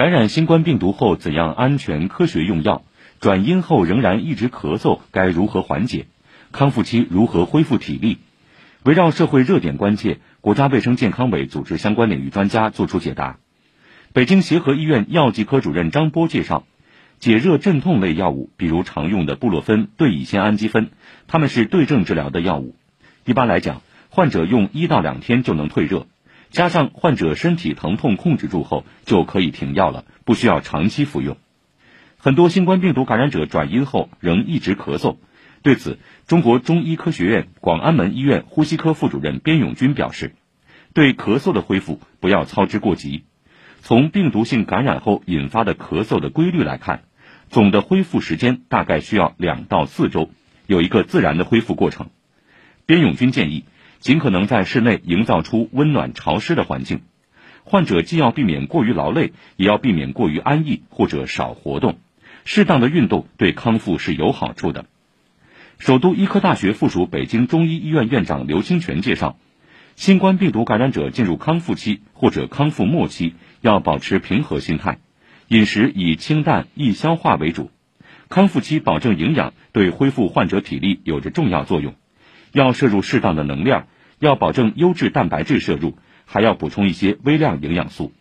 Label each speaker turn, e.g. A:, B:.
A: 感染新冠病毒后怎样安全科学用药？转阴后仍然一直咳嗽，该如何缓解？康复期如何恢复体力？围绕社会热点关切，国家卫生健康委组织相关领域专家作出解答。北京协和医院药剂科主任张波介绍，解热镇痛类药物，比如常用的布洛芬、对乙酰氨基酚，它们是对症治疗的药物。一般来讲，患者用一到两天就能退热。加上患者身体疼痛控制住后，就可以停药了，不需要长期服用。很多新冠病毒感染者转阴后仍一直咳嗽，对此，中国中医科学院广安门医院呼吸科副主任边永军表示，对咳嗽的恢复不要操之过急。从病毒性感染后引发的咳嗽的规律来看，总的恢复时间大概需要两到四周，有一个自然的恢复过程。边永军建议。尽可能在室内营造出温暖潮湿的环境，患者既要避免过于劳累，也要避免过于安逸或者少活动。适当的运动对康复是有好处的。首都医科大学附属北京中医医院院长刘清泉介绍，新冠病毒感染者进入康复期或者康复末期，要保持平和心态，饮食以清淡易消化为主。康复期保证营养，对恢复患者体力有着重要作用。要摄入适当的能量，要保证优质蛋白质摄入，还要补充一些微量营养素。